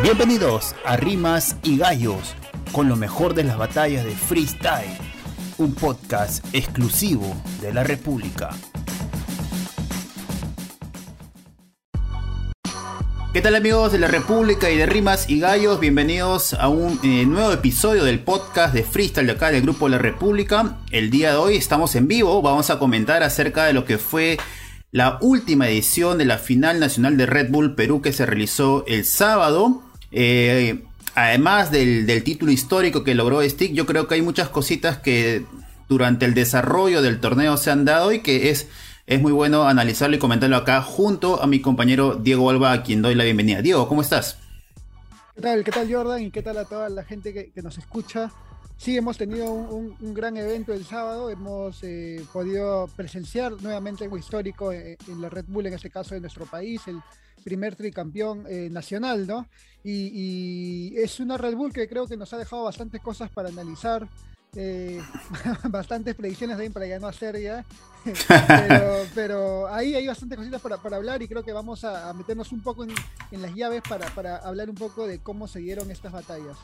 Bienvenidos a Rimas y Gallos, con lo mejor de las batallas de freestyle, un podcast exclusivo de la República. ¿Qué tal amigos de la República y de Rimas y Gallos? Bienvenidos a un eh, nuevo episodio del podcast de Freestyle de acá del Grupo La República. El día de hoy estamos en vivo, vamos a comentar acerca de lo que fue la última edición de la final nacional de Red Bull Perú que se realizó el sábado. Eh, además del, título histórico que logró Stick, yo creo que hay muchas cositas que durante el desarrollo del torneo se han dado y que es es muy bueno analizarlo y comentarlo acá junto a mi compañero Diego Alba, a quien doy la bienvenida. Diego, ¿cómo estás? ¿Qué tal? ¿Qué tal Jordan? ¿Y qué tal a toda la gente que, nos escucha? Sí, hemos tenido un, gran evento el sábado, hemos eh, podido presenciar nuevamente algo histórico en, la Red Bull, en este caso de nuestro país, el primer tricampeón eh, nacional, ¿no? Y, y, es una Red Bull que creo que nos ha dejado bastantes cosas para analizar, eh, bastantes predicciones también para ya no hacer ya. pero, ahí hay bastantes cositas para, para, hablar y creo que vamos a, meternos un poco en, las llaves para, para, hablar un poco de cómo se dieron estas batallas.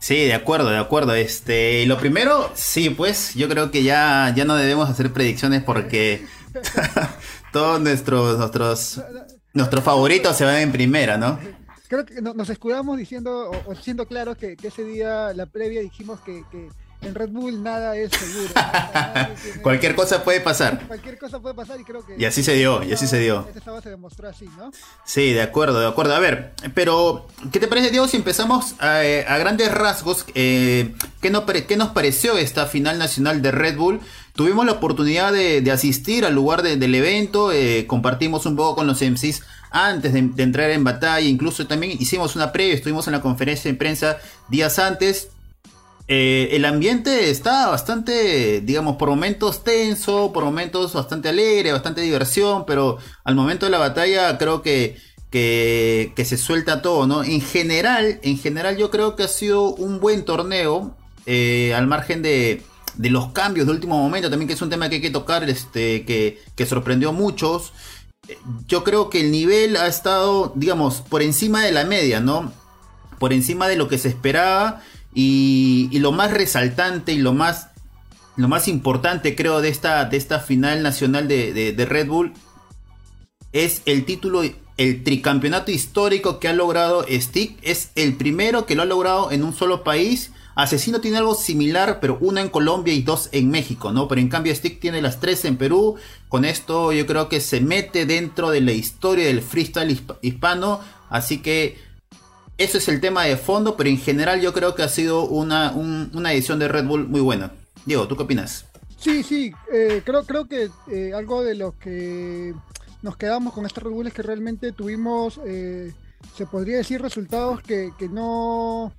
Sí, de acuerdo, de acuerdo. Este, lo primero, sí, pues yo creo que ya, ya no debemos hacer predicciones porque todos nuestros, nuestros, nuestros favoritos se van en primera, ¿no? Creo que nos escudamos diciendo o, siendo claros que, ese día, la previa, dijimos que en Red Bull nada es seguro. Cualquier cosa puede pasar. Cualquier cosa puede pasar y creo que... Y así se dio, y así se dio. Esta se demostró así, ¿no? Sí, de acuerdo, de acuerdo. A ver, pero ¿qué te parece, Diego, si empezamos a, grandes rasgos? Eh, ¿qué, nos, ¿Qué nos pareció esta final nacional de Red Bull? Tuvimos la oportunidad de, asistir al lugar del evento, eh, compartimos un poco con los MCs antes de, de, entrar en batalla, incluso también hicimos una previa, estuvimos en la conferencia de prensa días antes, eh, el ambiente está bastante, digamos, por momentos tenso, por momentos bastante alegre, bastante diversión, pero al momento de la batalla creo que, que, se suelta todo, ¿no? En general, en general yo creo que ha sido un buen torneo, eh, al margen de, de, los cambios de último momento, también que es un tema que hay que tocar, este, que, que sorprendió a muchos. Yo creo que el nivel ha estado, digamos, por encima de la media, ¿no? Por encima de lo que se esperaba y, lo más resaltante y lo más, lo más importante creo de esta, de esta final nacional de, Red Bull es el título, el tricampeonato histórico que ha logrado Stick. Es el primero que lo ha logrado en un solo país. Asesino tiene algo similar, pero uno en Colombia y dos en México, ¿no? Pero en cambio Stick tiene las tres en Perú. Con esto yo creo que se mete dentro de la historia del freestyle hispano. Así que eso es el tema de fondo, pero en general yo creo que ha sido una, edición de Red Bull muy buena. Diego, ¿tú qué opinas? Sí, sí, eh, creo, creo que eh, algo de lo que nos quedamos con esta Red Bull es que realmente tuvimos, eh, se podría decir, resultados que, no,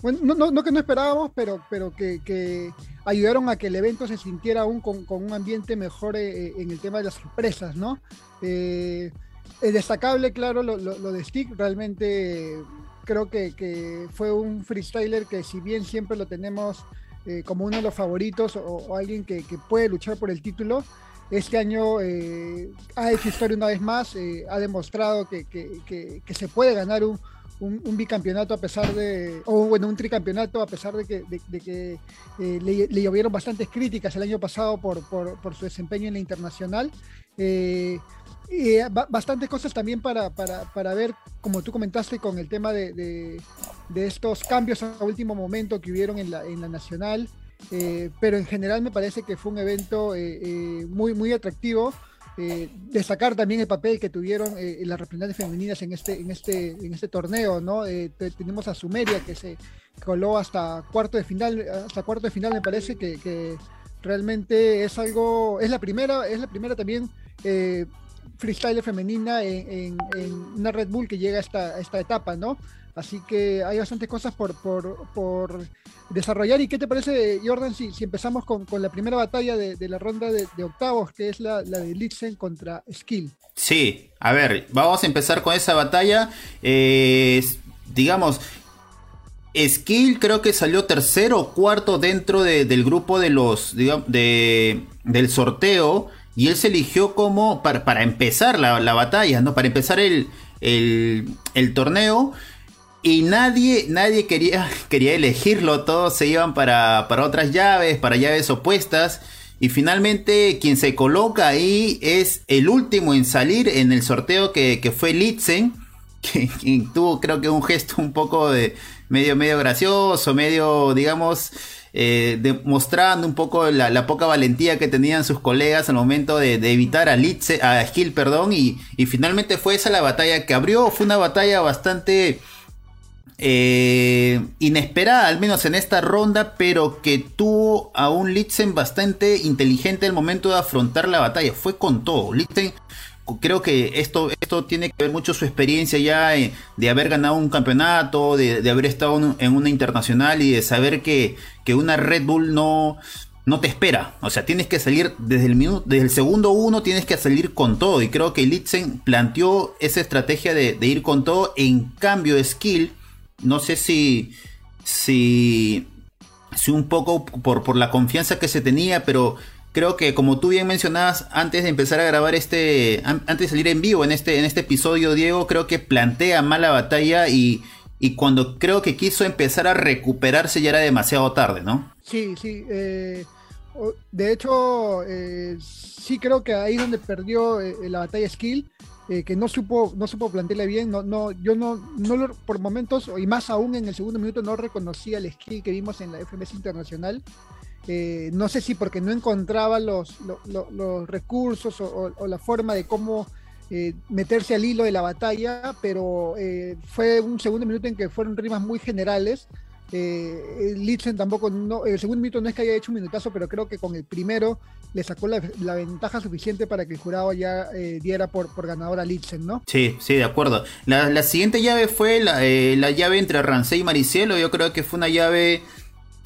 bueno, no, que no esperábamos, pero, pero que, ayudaron a que el evento se sintiera aún con, un ambiente mejor en el tema de las sorpresas, ¿no? es destacable, claro, lo, lo de Stick, realmente creo que, fue un freestyler que si bien siempre lo tenemos eh, como uno de los favoritos o, alguien que, puede luchar por el título, este año eh, ha hecho historia una vez más, eh, ha demostrado que, se puede ganar un, bicampeonato a pesar de, o bueno, un tricampeonato a pesar de que, le, le, llovieron bastantes críticas el año pasado por, por, su desempeño en la internacional. Eh, bastantes cosas también para, para, ver, como tú comentaste, con el tema de, de, estos cambios a último momento que hubieron en la, en la nacional. Eh, pero en general me parece que fue un evento eh, muy, muy atractivo. destacar también el papel que tuvieron las representantes femeninas en este, en este, en este torneo, ¿no? tenemos a Sumeria que se coló hasta cuarto de final, hasta cuarto de final me parece que, que realmente es algo, es la primera, es la primera también freestyle femenina en, una Red Bull que llega a esta, esta etapa, ¿no? Así que hay bastantes cosas por, por, desarrollar. ¿Y qué te parece, Jordan, si, si empezamos con, la primera batalla de, la ronda de, octavos, que es la, de Litzen contra Skill? Sí, a ver, vamos a empezar con esa batalla. Eh, digamos, Skill creo que salió tercero o cuarto dentro del grupo de los, de, del sorteo y él se eligió como para, empezar la, batalla, ¿no? Para empezar el, el, torneo. y nadie, nadie quería, quería elegirlo, todos se iban para, para otras llaves, para llaves opuestas. Y finalmente quien se coloca ahí es el último en salir en el sorteo que, que fue Litzen, que, tuvo creo que un gesto un poco de medio, medio gracioso, medio, digamos, eh, demostrando un poco la, poca valentía que tenían sus colegas al momento de, evitar a Litze, a perdón, y, y finalmente fue esa la batalla que abrió, fue una batalla bastante eh, inesperada, al menos en esta ronda, pero que tuvo a un Litzen bastante inteligente al momento de afrontar la batalla. Fue con todo. Litzen, creo que esto, esto tiene que ver mucho su experiencia ya eh, de haber ganado un campeonato, de, haber estado en una internacional y de saber que, que una Red Bull no, no te espera. O sea, tienes que salir desde el minuto, desde el segundo uno, tienes que salir con todo. Y creo que Litzen planteó esa estrategia de, de ir con todo. En cambio, Skill no sé si, si, si un poco por, por la confianza que se tenía, pero creo que como tú bien mencionabas antes de empezar a grabar este, antes de salir en vivo en este, en este episodio, Diego, creo que plantea mala batalla y, y cuando creo que quiso empezar a recuperarse ya era demasiado tarde, ¿no? Sí, sí. Eh, de hecho, eh, sí creo que ahí es donde perdió eh, la batalla skill. Eh, que no supo, no supo plantearle bien, no, no, yo no, no por momentos, y más aún en el segundo minuto, no reconocía el skill que vimos en la FMS Internacional. Eh, no sé si porque no encontraba los, los, recursos o, la forma de cómo eh, meterse al hilo de la batalla, pero fue un segundo minuto en que fueron rimas muy generales eh, Litzen tampoco, el segundo minuto no es que haya hecho un minutazo, pero creo que con el primero le sacó la, ventaja suficiente para que el jurado ya eh, diera por, por ganador a Litzen, ¿no? Sí, sí, de acuerdo. La, siguiente llave fue eh, la, llave entre Rancé y Maricielo. Yo creo que fue una llave,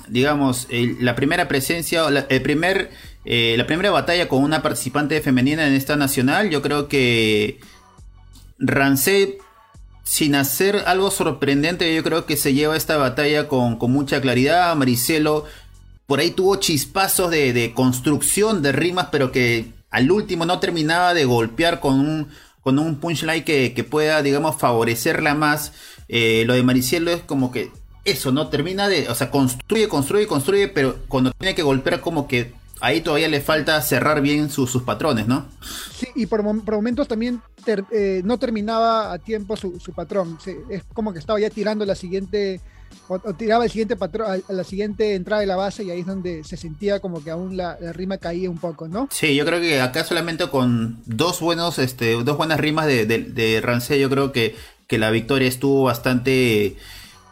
digamos, la primera presencia, la, el primer, eh, la primera batalla con una participante femenina en esta nacional. Yo creo que Rancé sin hacer algo sorprendente, yo creo que se lleva esta batalla con, mucha claridad. Maricelo por ahí tuvo chispazos de, construcción de rimas, pero que al último no terminaba de golpear con un, con un punchline que, pueda, digamos, favorecerla más. Eh, lo de Maricielo es como que eso, ¿no? Termina de, o sea, construye, construye, construye, pero cuando tiene que golpear como que ahí todavía le falta cerrar bien sus patrones, ¿no? Sí, y por, momentos también eh, no terminaba a tiempo su, patrón. es como que estaba ya tirando la siguiente, o, tiraba el siguiente patrón, a la siguiente entrada de la base y ahí es donde se sentía como que aún la, rima caía un poco, ¿no? Sí, yo creo que acá solamente con dos buenos, este, dos buenas rimas de, de, Rancé, yo creo que, que la victoria estuvo bastante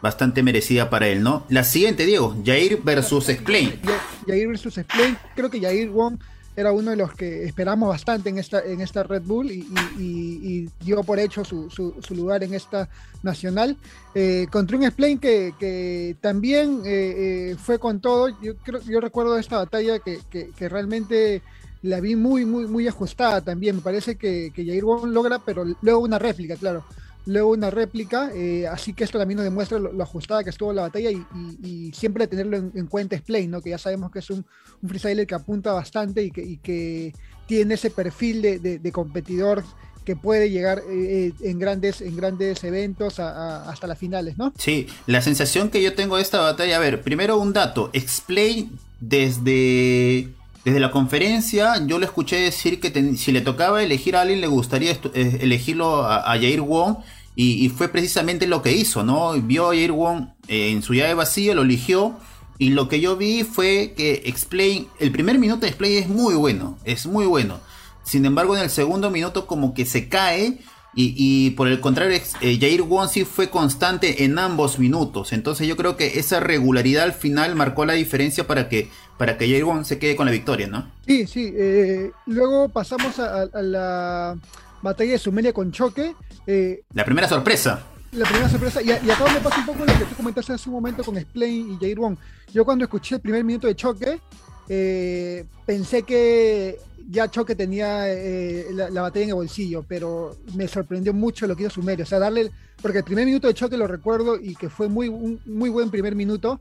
bastante merecida para él, ¿no? La siguiente, Diego, Jair versus Explain. Jair versus Explain, creo que Jair Wong era uno de los que esperamos bastante en esta, en esta Red Bull y, dio por hecho su, su, lugar en esta nacional. Eh, contra un Explain que, que también eh, eh, fue con todo. Yo, creo, yo recuerdo esta batalla que, que, realmente la vi muy, muy, muy ajustada también. Me parece que, que Jair Wong logra, pero luego una réplica, claro luego una réplica, eh, así que esto también nos demuestra lo, ajustada que estuvo la batalla y, siempre tenerlo en, cuenta es ¿no? que ya sabemos que es un, un freestyler que apunta bastante y que, tiene ese perfil de, competidor que puede llegar eh, eh, en grandes en grandes eventos hasta las finales, ¿no? Sí, la sensación que yo tengo de esta batalla, a ver, primero un dato, Explain desde desde la conferencia yo le escuché decir que si le tocaba elegir a alguien le gustaría eh, elegirlo a, Jair Wong y, fue precisamente lo que hizo, ¿no? Vio a Jair Wong eh, en su llave vacío, lo eligió y lo que yo vi fue que Explain, el primer minuto de Explain es muy bueno, es muy bueno. Sin embargo en el segundo minuto como que se cae y, por el contrario, eh, Jair Wong sí fue constante en ambos minutos. Entonces yo creo que esa regularidad al final marcó la diferencia para que, para que Jair Wong se quede con la victoria, ¿no? Sí, sí. Eh, luego pasamos a, la batalla de Sumeria con Choque. Eh, la primera sorpresa. La primera sorpresa. Y, acá me pasa un poco lo que tú comentaste hace un momento con Explain y Jair Wong. Yo cuando escuché el primer minuto de Choque, pensé que ya Choque tenía eh, la, batalla en el bolsillo, pero me sorprendió mucho lo que hizo Sumerio. O sea, darle, porque el primer minuto de Choque lo recuerdo y que fue muy, un, muy buen primer minuto,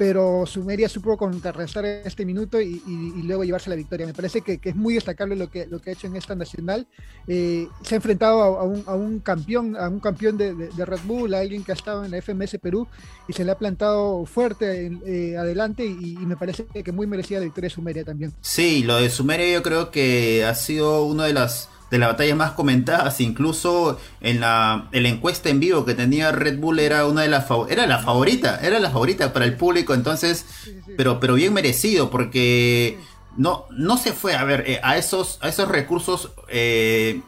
pero Sumeria supo contrarrestar este minuto y, luego llevarse la victoria. Me parece que, es muy destacable lo que, lo que ha hecho en esta nacional. Eh, se ha enfrentado a, un, campeón, a un campeón de, Red Bull, a alguien que ha estado en la FMS Perú y se le ha plantado fuerte eh, adelante y, me parece que muy merecida la victoria de Sumeria también. Sí, lo de Sumeria yo creo que ha sido una de las de las batallas más comentadas, incluso en la, encuesta en vivo que tenía Red Bull era una de las era la favorita, era la favorita para el público, entonces, pero pero bien merecido porque no no se fue a ver eh, a esos a esos recursos eh,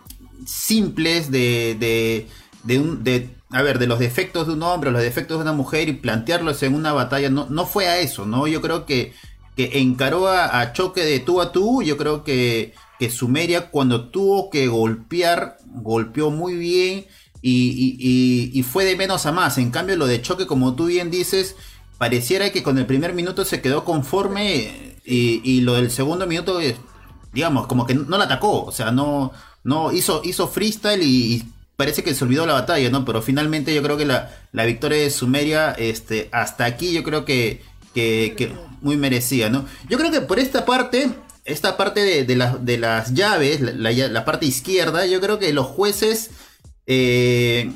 simples de de, de, un, de a ver, de los defectos de un hombre, los defectos de una mujer y plantearlos en una batalla, no, no fue a eso, ¿no? Yo creo que, que encaró a choque de tú a tú, yo creo que que Sumeria cuando tuvo que golpear, golpeó muy bien y, fue de menos a más. En cambio, lo de choque, como tú bien dices, pareciera que con el primer minuto se quedó conforme y, lo del segundo minuto, digamos, como que no la atacó, o sea, no, no hizo, hizo freestyle y, parece que se olvidó la batalla, ¿no? Pero finalmente yo creo que la, victoria de Sumeria, este, hasta aquí yo creo que, que muy merecida, ¿no? Yo creo que por esta parte esta parte de, de, las llaves, la, parte izquierda, yo creo que los jueces eh,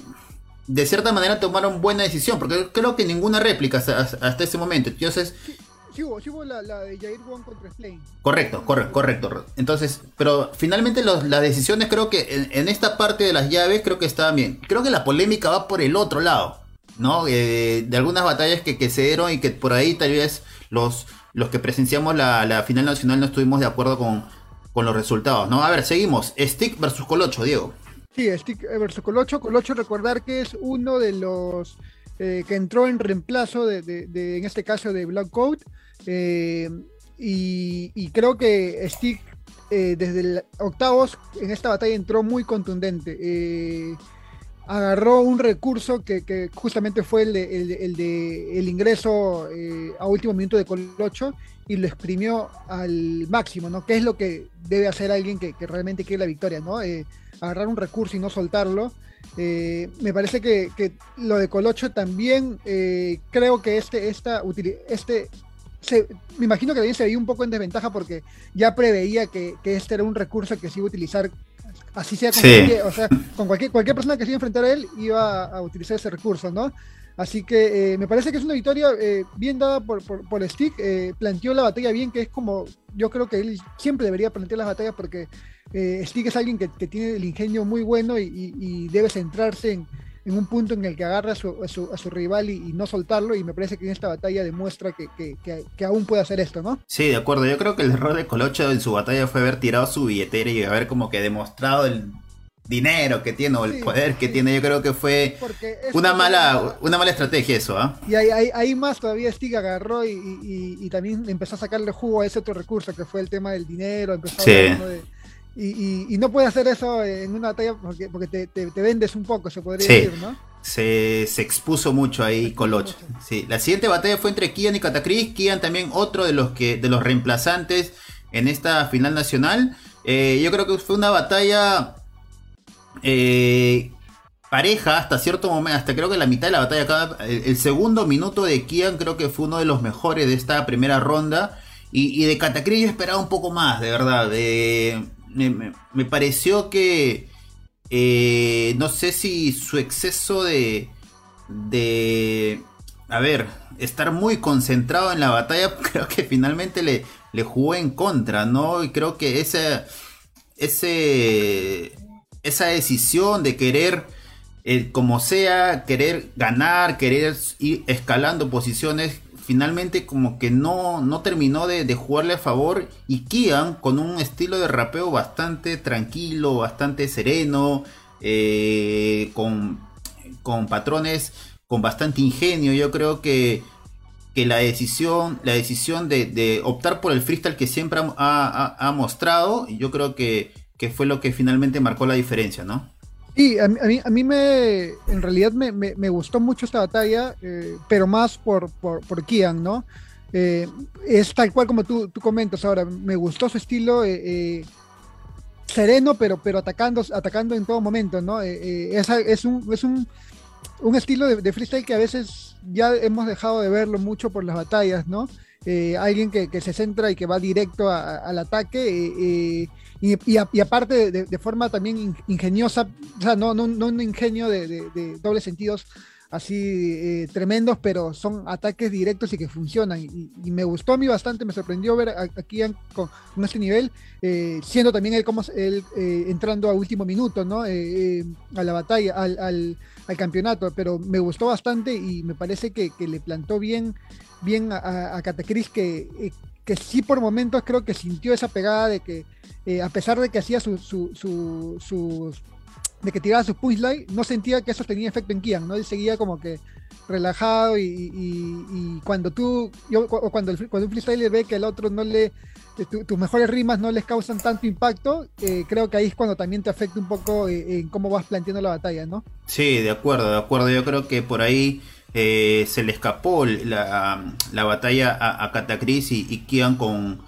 de cierta manera tomaron buena decisión, porque creo que ninguna réplica hasta, ese momento. Entonces, Sí, hubo, la, de Jair Wong contra Slane. Correcto, correcto, correcto. Entonces, pero finalmente las decisiones creo que en, esta parte de las llaves creo que estaban bien. Creo que la polémica va por el otro lado, ¿no? Eh, de algunas batallas que, que se dieron y que por ahí tal vez los, los que presenciamos la, final nacional no estuvimos de acuerdo con, los resultados, ¿no? A ver, seguimos. Stick versus Colocho, Diego. Sí, Stick versus Colocho. Colocho, recordar que es uno de los eh, que entró en reemplazo de, en este caso, de Black Coat. Eh, y, creo que Stick eh, desde el octavos en esta batalla entró muy contundente agarró un recurso que, justamente fue el de, el, ingreso eh, a último minuto de Colocho y lo exprimió al máximo, ¿no? ¿Qué es lo que debe hacer alguien que, realmente quiere la victoria, ¿no? Eh, agarrar un recurso y no soltarlo. Eh, me parece que, lo de Colocho también creo que este, esta, este me imagino que también se veía un poco en desventaja porque ya preveía que, que, este era un recurso que se iba a utilizar Así sea con, cualquier, o sea, con cualquier, cualquier persona que se iba a enfrentar a él iba a, utilizar ese recurso, ¿no? Así que eh, me parece que es una victoria eh, bien dada por, por, Stick. Eh, planteó la batalla bien, que es como yo creo que él siempre debería plantear las batallas porque Stick es alguien que, tiene el ingenio muy bueno y debe centrarse en, en un punto en el que agarra a su, a su, rival y, no soltarlo, y me parece que en esta batalla demuestra que, que, aún puede hacer esto, ¿no? Sí, de acuerdo. Yo creo que el error de Colocho en su batalla fue haber tirado su billetera y haber como que demostrado el dinero que tiene o el poder que tiene. Yo creo que fue una mala, una mala estrategia eso, ¿ah? Y ahí, más todavía Stig agarró y, también empezó a sacarle jugo a ese otro recurso que fue el tema del dinero, empezó a de y, no puede hacer eso en una batalla porque, porque te, vendes un poco, se podría decir, ¿no? Se, expuso mucho ahí Colocho. Sí. La siguiente batalla fue entre Kian y Catacris. Kian también otro de los que de los reemplazantes en esta final nacional. Eh, yo creo que fue una batalla eh, pareja hasta cierto momento, hasta creo que la mitad de la batalla, el, el, segundo minuto de Kian creo que fue uno de los mejores de esta primera ronda. Y, y de Catacris yo esperaba un poco más, de verdad. De, me, pareció que eh, no sé si su exceso de de a ver estar muy concentrado en la batalla creo que finalmente le, le jugó en contra no y creo que ese ese esa decisión de querer eh, como sea querer ganar querer ir escalando posiciones finalmente como que no, no terminó de, jugarle a favor y Kian con un estilo de rapeo bastante tranquilo, bastante sereno, eh, con, con patrones con bastante ingenio. Yo creo que, que la decisión, la decisión de, optar por el freestyle que siempre ha, ha, mostrado, yo creo que, que fue lo que finalmente marcó la diferencia, ¿no? Sí, a mí, a mí, me, en realidad me, me, gustó mucho esta batalla, eh, pero más por, por, por Kian, ¿no? Eh, es tal cual como tú, tú, comentas ahora, me gustó su estilo eh, sereno, pero, pero atacando, atacando en todo momento, ¿no? Es, es, un, es un, un, estilo de, freestyle que a veces ya hemos dejado de verlo mucho por las batallas, ¿no? Alguien que, se centra y que va directo al ataque eh, eh, y, aparte de, forma también ingeniosa, o sea, no, no, no un ingenio de, de dobles sentidos así tremendos, pero son ataques directos y que funcionan. Y, me gustó a mí bastante, me sorprendió ver aquí con, con, este nivel, siendo también él, como, él entrando a último minuto, ¿no? a la batalla, al, campeonato, pero me gustó bastante y me parece que, le plantó bien bien a, a Catacris que, eh, que sí por momentos creo que sintió esa pegada de que eh, a pesar de que hacía su, su, su, de que tiraba su punchline, no sentía que eso tenía efecto en Kian, ¿no? Él seguía como que relajado y, cuando tú, yo, cuando, el, cuando un freestyler ve que el otro no le, tus mejores rimas no les causan tanto impacto, eh, creo que ahí es cuando también te afecta un poco en cómo vas planteando la batalla, ¿no? Sí, de acuerdo, de acuerdo. Yo creo que por ahí eh, se le escapó la, batalla a, a Catacris y, y, Kian con,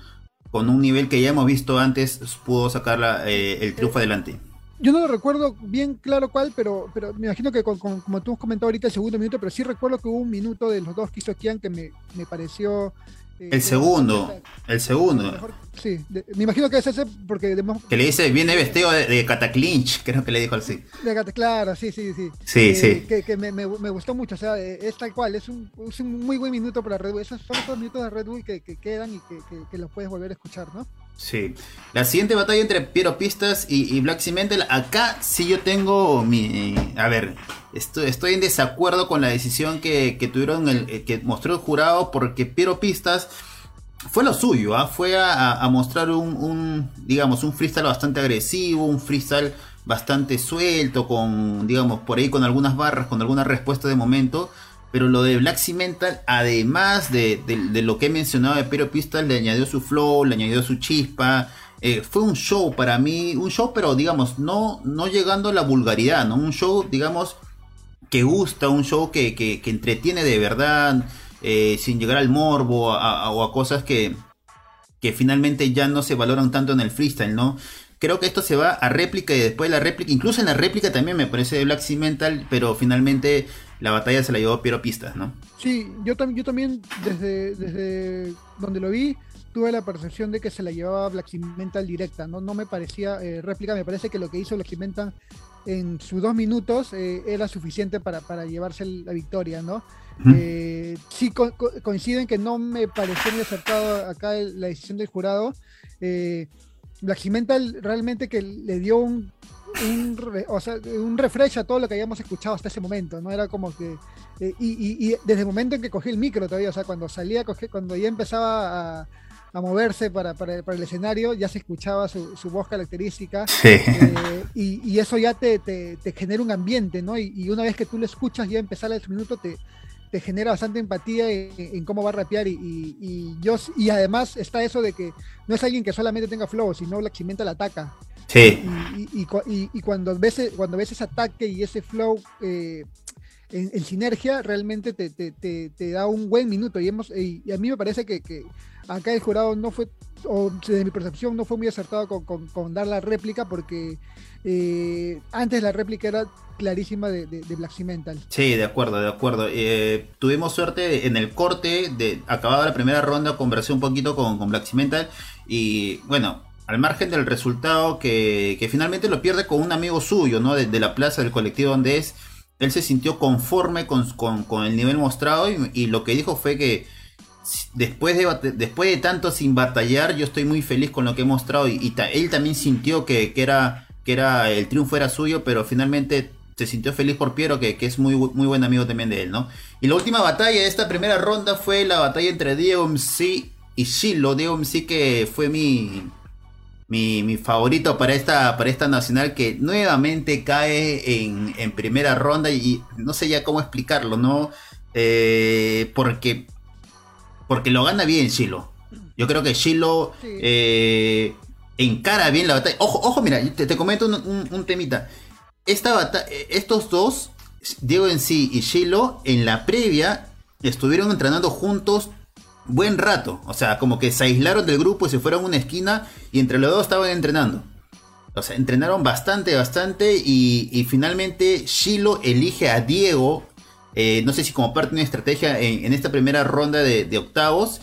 con un nivel que ya hemos visto antes, pudo sacar eh, el triunfo adelante. Yo no lo recuerdo bien claro cuál, pero, pero me imagino que como tú has comentado ahorita el segundo minuto, pero sí recuerdo que hubo un minuto de los dos que hizo Kian que me, me pareció el segundo, el segundo. sí, me imagino que es ese porque... Que le dice, viene vestido de, Cataclinch, creo que le dijo así. De claro, sí, sí, sí. Sí, sí. Que, me, me, gustó mucho, o sea, es tal cual, es un, es un muy buen minuto para Red Bull. Esos son los minutos de Red Bull que, quedan y que, los puedes volver a escuchar, ¿no? Sí. La siguiente batalla entre Piero Pistas y, Black Cimental, acá sí yo tengo mi... A ver, estoy, estoy en desacuerdo con la decisión que, tuvieron, el, que mostró el jurado, porque Piero Pistas fue lo suyo, ¿ah? fue a, mostrar un, digamos, un freestyle bastante agresivo, un freestyle bastante suelto, con, digamos, por ahí con algunas barras, con alguna respuesta de momento. Pero lo de Black Cimental, además de, lo que he mencionado de Pero Pistol, le añadió su flow, le añadió su chispa. Eh, fue un show para mí, un show, pero digamos, no, no llegando a la vulgaridad, ¿no? Un show, digamos, que gusta, un show que, que, entretiene de verdad, eh, sin llegar al morbo o a cosas que, que finalmente ya no se valoran tanto en el freestyle, ¿no? Creo que esto se va a réplica y después de la réplica, incluso en la réplica también me parece de Black Cimental, pero finalmente la batalla se la llevó Piero Pistas, ¿no? Sí, yo, yo también desde, desde donde lo vi tuve la percepción de que se la llevaba Black Cimental directa, ¿no? No me parecía eh, réplica, me parece que lo que hizo Black Cimental en sus dos minutos eh, era suficiente para, para, llevarse la victoria, ¿no? Eh, sí coinciden que no me pareció muy acertado acá la decisión del jurado. Eh, Black realmente que le dio un, un, refresh a todo lo que habíamos escuchado hasta ese momento, ¿no? Era como que. Eh, y, desde el momento en que cogí el micro todavía, o sea, cuando salía, cuando ya empezaba a, moverse para, el escenario, ya se escuchaba su, voz característica. Eh, y, eso ya te, genera un ambiente, ¿no? Y, una vez que tú lo escuchas, ya empezar el minuto, te, te genera bastante empatía en, cómo va a rapear y, yo y además está eso de que no es alguien que solamente tenga flow, sino la Cimenta la ataca. Sí. Y, cuando ves cuando ves ese ataque y ese flow eh, en, sinergia, realmente te, te, da un buen minuto. Y, hemos, y a mí me parece que, que acá el jurado no fue, o desde mi percepción, no fue muy acertado con, dar la réplica porque eh, antes la réplica era clarísima de, Black Cimental. Sí, de acuerdo, de acuerdo. Eh, tuvimos suerte en el corte, de acabada la primera ronda, conversé un poquito con, con Black Cimental y bueno, al margen del resultado que, finalmente lo pierde con un amigo suyo, ¿no? De, la plaza del colectivo donde es, él se sintió conforme con, el nivel mostrado y, lo que dijo fue que después de, después de tanto sin batallar, yo estoy muy feliz con lo que he mostrado y, él también sintió que, que, era, que era el triunfo era suyo, pero finalmente se sintió feliz por Piero, que, es muy, muy buen amigo también de él, ¿no? Y la última batalla de esta primera ronda fue la batalla entre Diego MC y Shilo. Diego MC que fue mi, mi, favorito para esta, para esta nacional que nuevamente cae en, primera ronda y, no sé ya cómo explicarlo, ¿no? Eh, porque, porque lo gana bien Shilo. Yo creo que Shilo eh, encara bien la batalla. Ojo, ojo, mira, te, comento un temita estos dos, Diego en sí y Shiloh, en la previa estuvieron entrenando juntos buen rato. O sea, como que se aislaron del grupo y se fueron a una esquina y entre los dos estaban entrenando. O sea, entrenaron bastante, bastante y, finalmente Shiloh elige a Diego eh, no sé si como parte de una estrategia en, esta primera ronda de, octavos.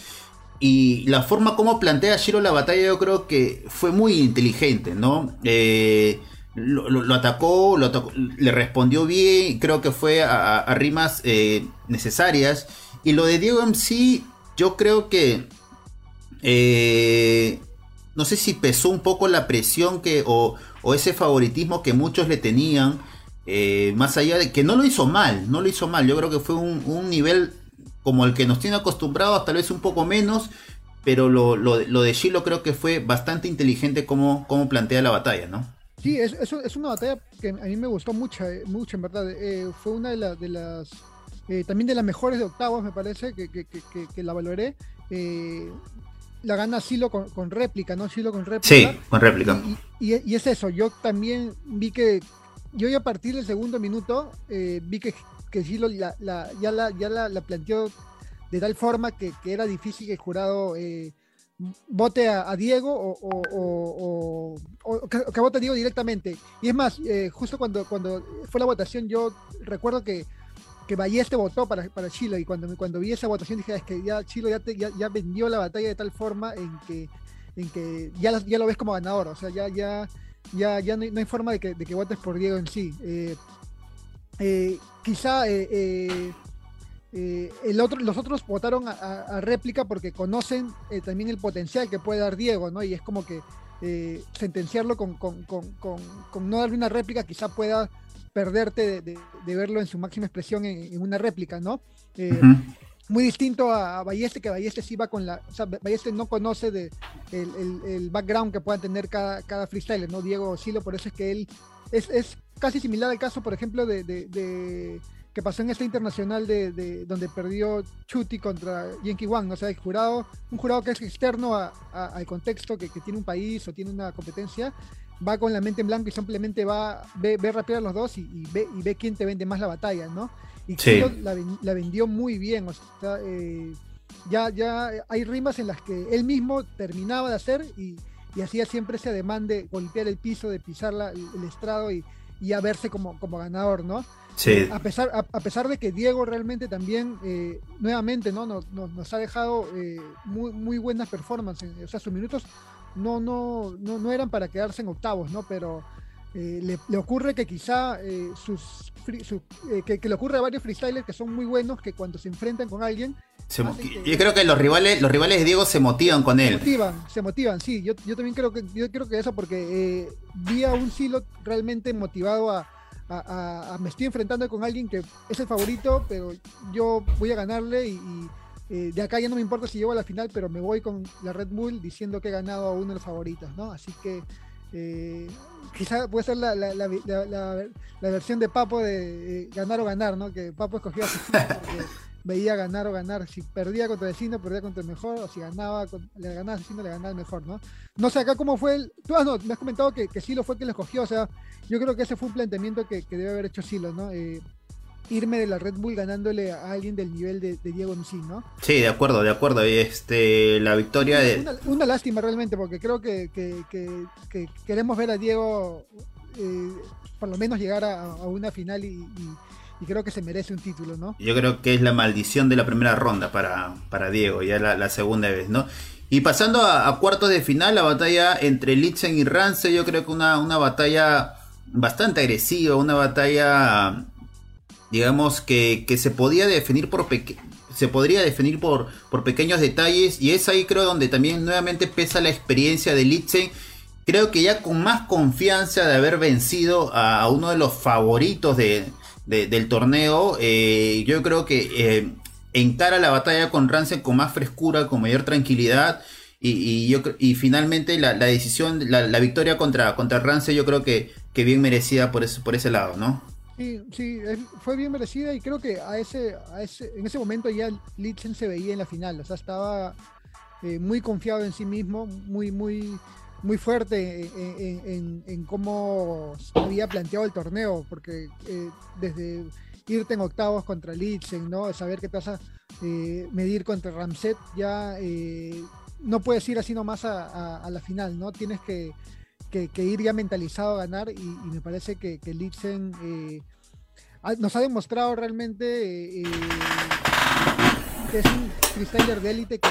Y la forma como plantea Shiro la batalla yo creo que fue muy inteligente, ¿no? Eh, lo, atacó, le respondió bien, creo que fue a, rimas eh, necesarias. Y lo de Diego MC, yo creo que no sé si pesó un poco la presión que o, ese favoritismo que muchos le tenían eh, más allá de que no lo hizo mal, no lo hizo mal, yo creo que fue un, nivel como el que nos tiene acostumbrados, tal vez un poco menos, pero lo, de Shiloh creo que fue bastante inteligente como, como plantea la batalla, ¿no? Sí, es, es, una batalla que a mí me gustó mucho, eh, mucho en verdad. Eh, fue una de, de las, también de las mejores de octavos, me parece, que, que, la valoré. la gana Silo con, réplica, ¿no? Silo con réplica. Sí, con réplica. y, es eso, yo también vi que, yo ya a partir del segundo minuto eh, vi que, que Gilo la, ya, la, ya la, planteó de tal forma que, era difícil que el jurado eh, vote a, Diego o, que, vote a Diego directamente. Y es más, eh, justo cuando, cuando fue la votación, yo recuerdo que, que Balleste votó para, para Chilo y cuando, cuando vi esa votación dije, ah, es que ya Chilo ya, ya, vendió la batalla de tal forma en que, en que ya, ya lo ves como ganador, o sea, ya, ya ya, ya no, hay, forma de que, de que, votes por Diego en sí. Eh, eh, quizá eh, el otro, los otros votaron a, réplica porque conocen también el potencial que puede dar Diego, ¿no? Y es como que sentenciarlo con, no darle una réplica quizá pueda perderte de, verlo en su máxima expresión en, una réplica, ¿no? muy distinto a, Balleste, que Balleste sí va con la. O sea, Balleste no conoce de, el, background que pueda tener cada, cada freestyler, ¿no? Diego Silo, por eso es que él. Es, es casi similar al caso, por ejemplo, de, de, que pasó en este internacional de, donde perdió Chuti contra Yankee Wang. O sea, el jurado, un jurado que es externo al contexto que, que, tiene un país o tiene una competencia, va con la mente en blanco y simplemente va, ve, ve rápido a los dos y, y, ve, y ve quién te vende más la batalla, ¿no? Y la, vendió muy bien. O sea, eh, ya, ya hay rimas en las que él mismo terminaba de hacer y, hacía siempre ese ademán de golpear el piso, de pisar el, estrado y, y a verse como, como ganador, ¿no? Sí. Eh, a, pesar, a, pesar de que Diego realmente también, eh, nuevamente, ¿no? Nos, nos, ha dejado muy, muy buenas performances. O sea, sus minutos no, no, no, no eran para quedarse en octavos, ¿no? Pero le, le, ocurre que quizá sus eh, que, le ocurre a varios freestylers que son muy buenos, que cuando se enfrentan con alguien... yo creo que los rivales, los rivales de Diego se motivan con él. Se motivan, se motivan, sí. Yo, también creo que, yo creo que eso porque eh, vi a un Silo realmente motivado a, me estoy enfrentando con alguien que es el favorito, pero yo voy a ganarle y, eh, de acá ya no me importa si llego a la final, pero me voy con la Red Bull diciendo que he ganado a uno de los favoritos, ¿no? Así que eh, quizá puede ser la, la, la, versión de Papo de eh, ganar o ganar, ¿no? Que Papo escogió a porque veía ganar o ganar. Si perdía contra el vecino, perdía contra el mejor, o si ganaba, le ganaba al vecino, le ganaba el mejor, ¿no? No sé acá cómo fue el. Tú, ah, no, me has comentado que, que Silo fue que le escogió, o sea, yo creo que ese fue un planteamiento que, que debe haber hecho Silo, ¿no? Eh, irme de la Red Bull ganándole a alguien del nivel de, Diego MC, ¿no? Sí, de acuerdo, de acuerdo. Este, la victoria de... Una, lástima realmente, porque creo que, queremos ver a Diego eh, por lo menos llegar a, una final y, creo que se merece un título, ¿no? Yo creo que es la maldición de la primera ronda para, para Diego, ya la, segunda vez, ¿no? Y pasando a, cuartos de final, la batalla entre Litzen y Rance, yo creo que una, una batalla bastante agresiva, una batalla digamos que, se podía definir por se podría definir por, por pequeños detalles y es ahí creo donde también nuevamente pesa la experiencia de Litzen creo que ya con más confianza de haber vencido a, uno de los favoritos de, del torneo eh, yo creo que eh, encara la batalla con Ransen con más frescura con mayor tranquilidad y, yo y finalmente la, decisión la, victoria contra, contra Rance yo creo que, que bien merecida por ese, por ese lado ¿no? Sí, sí, fue bien merecida y creo que a ese, a ese, en ese momento ya Litzen se veía en la final, o sea, estaba eh, muy confiado en sí mismo, muy, muy, muy fuerte en, cómo había planteado el torneo, porque eh, desde irte en octavos contra Litzen, ¿no? Saber qué pasa, eh, medir contra Ramset, ya no puedes ir así nomás a, a la final, ¿no? Tienes que que, ir ya mentalizado a ganar y, me parece que, que Litzen, eh, nos ha demostrado realmente que es un freestyler de élite que,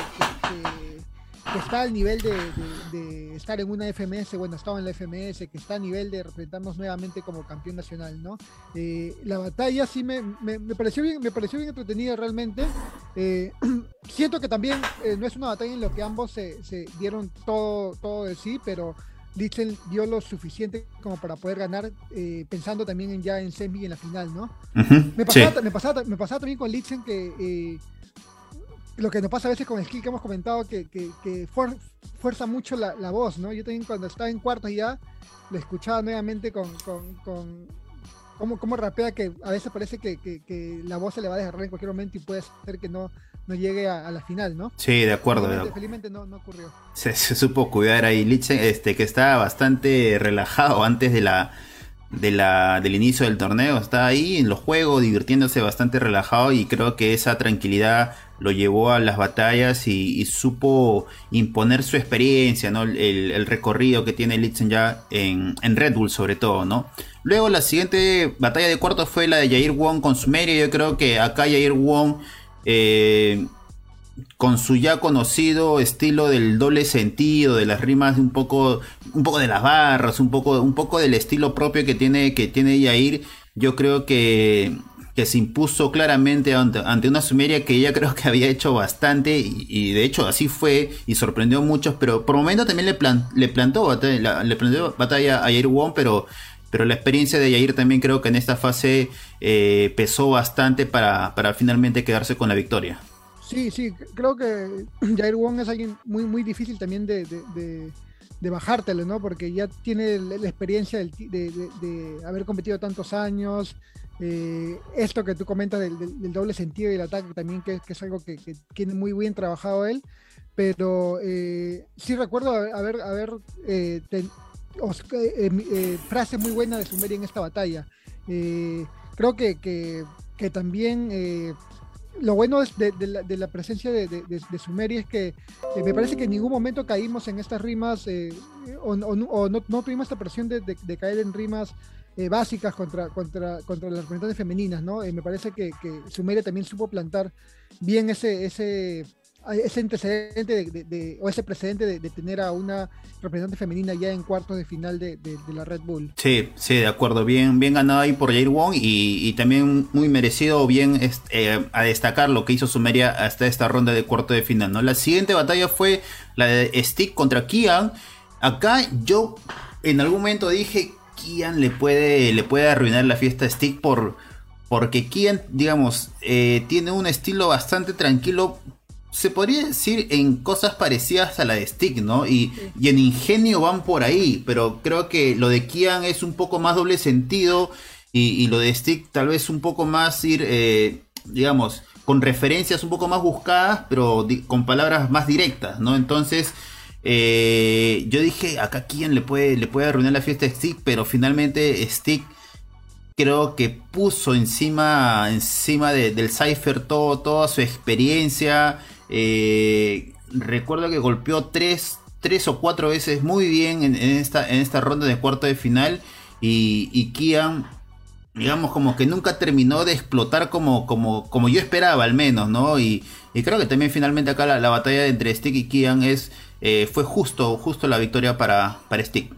que está al nivel de, estar en una FMS, bueno, estaba en la FMS, que está a nivel de representarnos nuevamente como campeón nacional, ¿no? Eh, la batalla sí me, pareció bien, me pareció bien entretenida realmente. Eh, siento que también eh, no es una batalla en la que ambos se, dieron todo, todo de sí, pero Litzel dio lo suficiente como para poder ganar, pensando también en, ya en semi y en la final, ¿no? me, pasaba, me, pasaba, me, pasaba, también con Litzel que lo que nos pasa a veces con el skill que hemos comentado, que, que, fuerza mucho la, voz, ¿no? Yo también cuando estaba en cuartos ya, lo escuchaba nuevamente con, con, con como, rapea, que a veces parece que, la voz se le va a desgarrar en cualquier momento y puede ser que no, no llegue a, la final, ¿no? Sí, de acuerdo. Felizmente, no, no, ocurrió. Se, supo cuidar ahí Lichen, este, que estaba bastante relajado antes de la de la, del inicio del torneo. Está ahí en los juegos, divirtiéndose bastante relajado y creo que esa tranquilidad lo llevó a las batallas y, supo imponer su experiencia, ¿no? El, recorrido que tiene Litzen ya en, Red Bull sobre todo, ¿no? Luego la siguiente batalla de cuarto fue la de Jair Wong con Sumeria. Yo creo que acá Jair Wong, eh, con su ya conocido estilo del doble sentido, de las rimas, un poco, un poco de las barras, un poco, un poco del estilo propio que tiene, que tiene Jair, yo creo que que se impuso claramente ante, una Sumeria que ella creo que había hecho bastante y, de hecho así fue y sorprendió a muchos, pero por momento también le, le, plantó, batalla, le plantó batalla a Yair Wong, pero, pero la experiencia de Yair también creo que en esta fase eh, pesó bastante para, para finalmente quedarse con la victoria. Sí, sí, creo que Jair Wong es alguien muy, muy difícil también de, de, de, bajártelo, ¿no? Porque ya tiene la, experiencia de, de, haber competido tantos años, eh, esto que tú comentas del, doble sentido y el ataque también, que, es algo que, tiene muy bien trabajado él, pero eh, sí recuerdo haber, haber eh, frase muy buena de Sumeria en esta batalla. creo que, que también lo bueno de, de, la, presencia de, de, Sumeria es que me parece que en ningún momento caímos en estas rimas o, no, tuvimos esta presión de, caer en rimas eh, básicas contra, contra, contra las representantes femeninas, ¿no? Eh, me parece que, Sumeria también supo plantar bien ese, ese antecedente de, o ese precedente de, tener a una representante femenina ya en cuartos de final de, la Red Bull. Sí, sí, de acuerdo, bien, bien ganado ahí por Jair Wong y, también muy merecido, bien eh, a destacar lo que hizo Sumeria hasta esta ronda de cuarto de final, ¿no? La siguiente batalla fue la de Stick contra Kian. Acá yo en algún momento dije Kian le puede, le puede arruinar la fiesta a Stick por, porque Kian, digamos, eh, tiene un estilo bastante tranquilo. Se podría decir en cosas parecidas a la de Stick, ¿no? Y, en ingenio van por ahí, pero creo que lo de Kian es un poco más doble sentido y, lo de Stick tal vez un poco más ir, eh, digamos, con referencias un poco más buscadas, pero con palabras más directas, ¿no? Entonces, eh, yo dije, acá quién le puede, le puede arruinar la fiesta a Stick, pero finalmente Stick creo que puso encima, encima del Cypher todo, toda su experiencia. Eh, recuerdo que golpeó tres, tres o cuatro veces muy bien en, esta, en esta ronda de cuarto de final. Y, Kian, digamos, como que nunca terminó de explotar como, como, como yo esperaba, al menos, ¿no? Y, creo que también finalmente acá la, la batalla entre Stick y Kian es eh, fue justo, justo la victoria para, para Stick.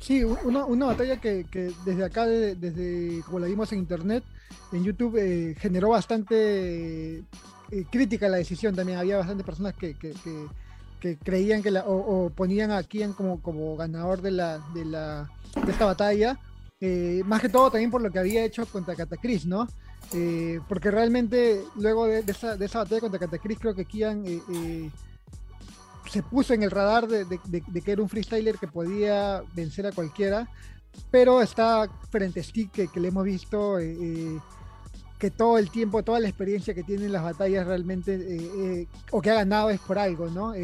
Sí, una, batalla que, desde acá, desde como la vimos en internet, en YouTube, eh, generó bastante crítica a la decisión. También había bastantes personas que, que, que creían que la, o, ponían a Kian como, como ganador de, la, de, la, de esta batalla. más que todo también por lo que había hecho contra Catacris, ¿no? porque realmente luego de, esa, de, esa, batalla contra Catacris creo que Kian se puso en el radar de, que era un freestyler que podía vencer a cualquiera, pero está frente a Stick que, le hemos visto eh, eh, que todo el tiempo, toda la experiencia que tiene en las batallas realmente, eh, o que ha ganado es por algo, ¿no?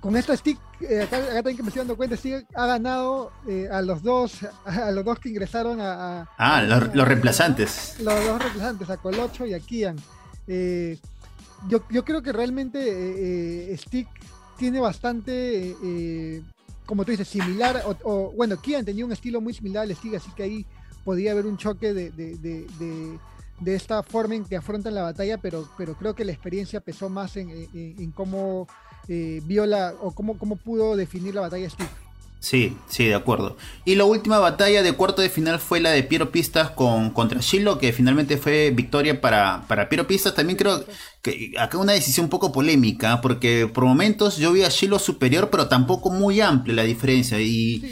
con, esto Stick, acá, también que me estoy dando cuenta, Stick ha ganado a los dos, a los dos que ingresaron a... ah, los, reemplazantes. Los dos reemplazantes, a Colocho y a Kian yo, yo creo que realmente eh, eh, Stick tiene bastante, eh, como tú dices, similar, o, bueno, Kian tenía un estilo muy similar al Stick, así que ahí podía haber un choque de, de, esta forma en que afrontan la batalla, pero, pero creo que la experiencia pesó más en, cómo eh, vio la, o cómo, cómo pudo definir la batalla Steve. Sí, sí, de acuerdo. Y la última batalla de cuarto de final fue la de Piero Pistas con, contra Shiloh, que finalmente fue victoria para, para Piero Pistas. También creo que acá una decisión un poco polémica, porque por momentos yo vi a Shiloh superior, pero tampoco muy amplia la diferencia. Y,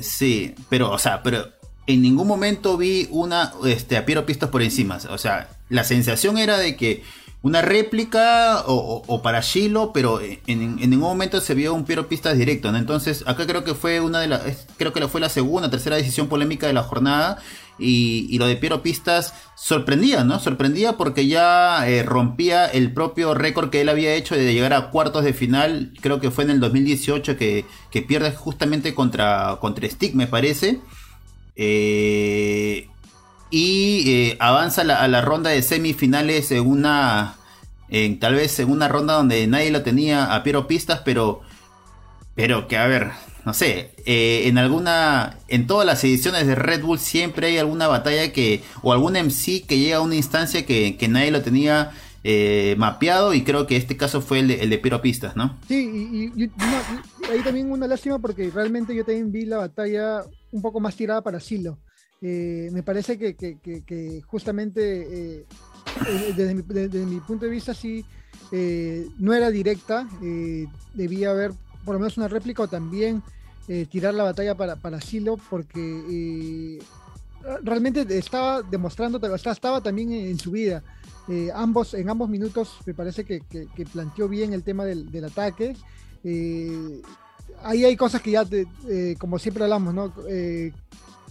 sí, pero, o sea, pero en ningún momento vi una este, a Piero Pistas por encima. O sea, la sensación era de que una réplica o, para Shiloh, pero en, ningún momento se vio un Piero Pistas directo, Entonces, acá creo que fue una de las, creo que fue la segunda, tercera decisión polémica de la jornada. Y, lo de Piero Pistas sorprendía, ¿no? Sorprendía porque ya eh, rompía el propio récord que él había hecho de llegar a cuartos de final. Creo que fue en el 2018 que, que pierde justamente contra, contra Stick, me parece. Eh, y eh, avanza a la ronda de semifinales en una en, tal vez en una ronda donde nadie lo tenía a Piero Pistas pero pero que a ver no sé eh, en alguna en todas las ediciones de Red Bull siempre hay alguna batalla que o algún MC que llega a una instancia que, nadie lo tenía eh, mapeado y creo que este caso fue el de, Piero Pistas, ¿no? Sí, y, ahí también una lástima porque realmente yo también vi la batalla un poco más tirada para Silo. Eh, me parece que, justamente eh, eh, desde, mi, punto de vista sí no era directa, debía haber por lo menos una réplica o también tirar la batalla para, para Silo porque realmente estaba demostrando, estaba también en, su vida. ambos, en ambos minutos me parece que, planteó bien el tema del, ataque. Ahí hay cosas que ya, como siempre hablamos, ¿no?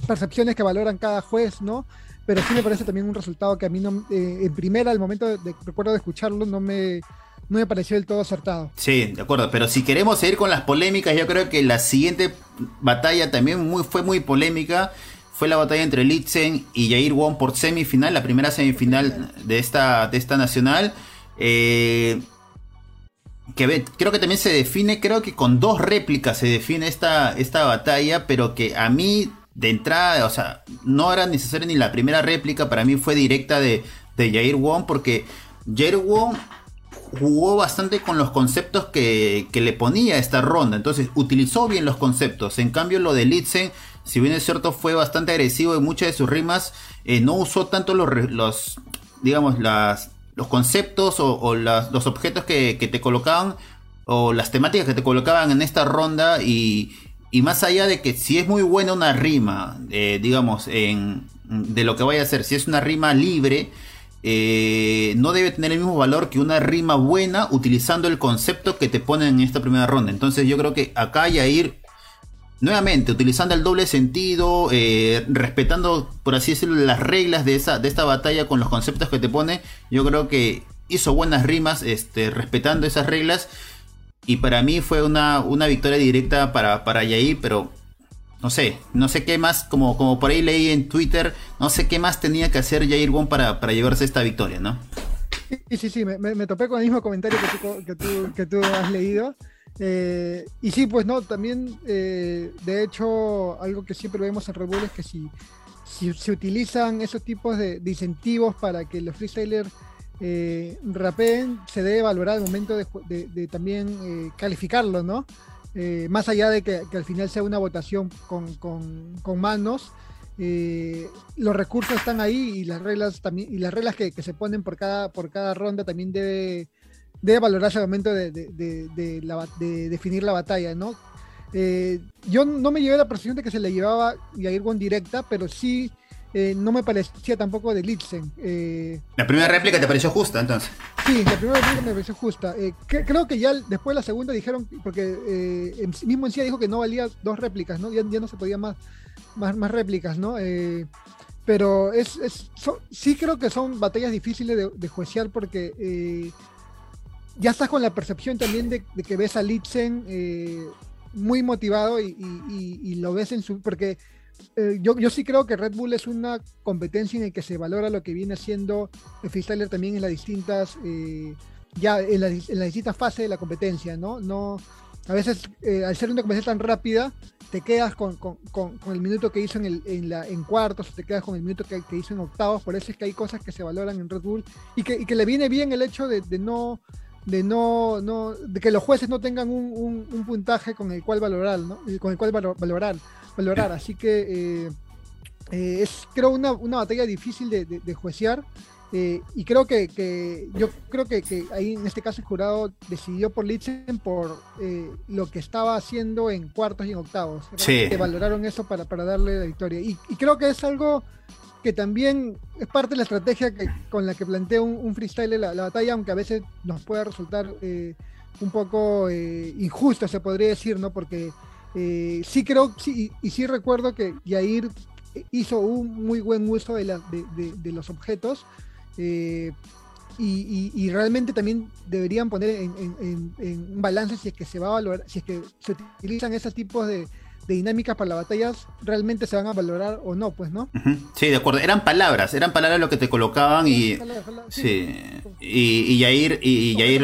percepciones que valoran cada juez, ¿no? Pero sí me parece también un resultado que a mí no, eh, en primera, al momento de, recuerdo de escucharlo, no me, no me pareció del todo acertado. Sí, de acuerdo, pero si queremos seguir con las polémicas, yo creo que la siguiente batalla también muy, fue muy polémica. Fue la batalla entre Litzen y Jair Wong por semifinal, la primera semifinal de esta, de esta nacional. Eh, que creo que también se define, creo que con dos réplicas se define esta, esta batalla, pero que a mí de entrada, o sea, no era necesaria ni la primera réplica, para mí fue directa de, de Jair Wong, porque Jair Wong jugó bastante con los conceptos que, le ponía esta ronda, entonces utilizó bien los conceptos, en cambio lo de Litzen, si bien es cierto fue bastante agresivo en muchas de sus rimas, eh, no usó tanto los, los digamos, las, los conceptos o, los objetos que, te colocaban o las temáticas que te colocaban en esta ronda y, y más allá de que si es muy buena una rima, eh, digamos, en, de lo que vaya a ser, si es una rima libre, eh, no debe tener el mismo valor que una rima buena utilizando el concepto que te ponen en esta primera ronda. Entonces yo creo que acá hay a ir nuevamente utilizando el doble sentido, eh, respetando, por así decirlo, las reglas de, esa, de esta batalla con los conceptos que te pone. Yo creo que hizo buenas rimas, este, respetando esas reglas. Y para mí fue una, una victoria directa para, para Yair, pero no sé, no sé qué más, como, como por ahí leí en Twitter, no sé qué más tenía que hacer Jair Wong para, para llevarse esta victoria, ¿no? Sí, sí, sí, me, me, topé con el mismo comentario que tú, que tú, has leído. Eh, y sí, pues no, también, eh, de hecho, algo que siempre vemos en Red es que si, si se utilizan esos tipos de, de incentivos para que los freestylers eh, rapeen, se debe valorar al momento de, también eh, calificarlo, ¿no? Eh, más allá de que, al final sea una votación con, manos, eh, los recursos están ahí y las reglas también y las reglas que, se ponen por cada por cada ronda también debe, debe valorarse al momento de, definir la batalla, ¿no? yo no me llevé la percepción de que se le llevaba Yair con directa, pero sí eh, no me parecía tampoco de Litzen. Eh, la primera réplica te pareció justa, entonces. Sí, la primera réplica me pareció justa. Eh, creo que ya después la segunda dijeron, porque mismo en sí dijo que no valía dos réplicas, ¿no? Ya, no se podía más, más, más réplicas, ¿no? pero es, sí creo que son batallas difíciles de, de juiciar porque ya estás con la percepción también de, que ves a Litzen muy motivado y, lo ves en su... porque eh, yo, yo, sí creo que Red Bull es una competencia en la que se valora lo que viene haciendo el freestyler también en las distintas, eh, ya en, las distintas fases de la competencia, ¿no? No, a veces al ser una competencia tan rápida, te quedas con, el minuto que hizo en, el, en, la, en cuartos, te quedas con el minuto que, hizo en octavos, por eso es que hay cosas que se valoran en Red Bull y que, que le viene bien el hecho de, no de no, no, de que los jueces no tengan un, puntaje con el cual valorar, ¿no? Con el cual valorar, valorar. Así que eh, eh, es creo una, una batalla difícil de, de, de juecear eh, y creo que, yo creo que, ahí en este caso el jurado decidió por Litzen por eh, lo que estaba haciendo en cuartos y en octavos. Sí. Que valoraron eso para, darle la victoria. Y, creo que es algo que también es parte de la estrategia que, con la que plantea un, freestyle la, batalla, aunque a veces nos pueda resultar eh, un poco injusto, se podría decir, ¿no? Porque sí creo, sí, y, sí recuerdo que Yair hizo un muy buen uso de, de los objetos, eh, y, realmente también deberían poner en, un balance si es que se va a valorar, si es que se utilizan esos tipos de, dinámicas para las batallas, realmente se van a valorar o no, pues, ¿no? Sí, de acuerdo. Eran palabras, eran palabras lo que te colocaban y. sí. Y, y Yair. Y, Yair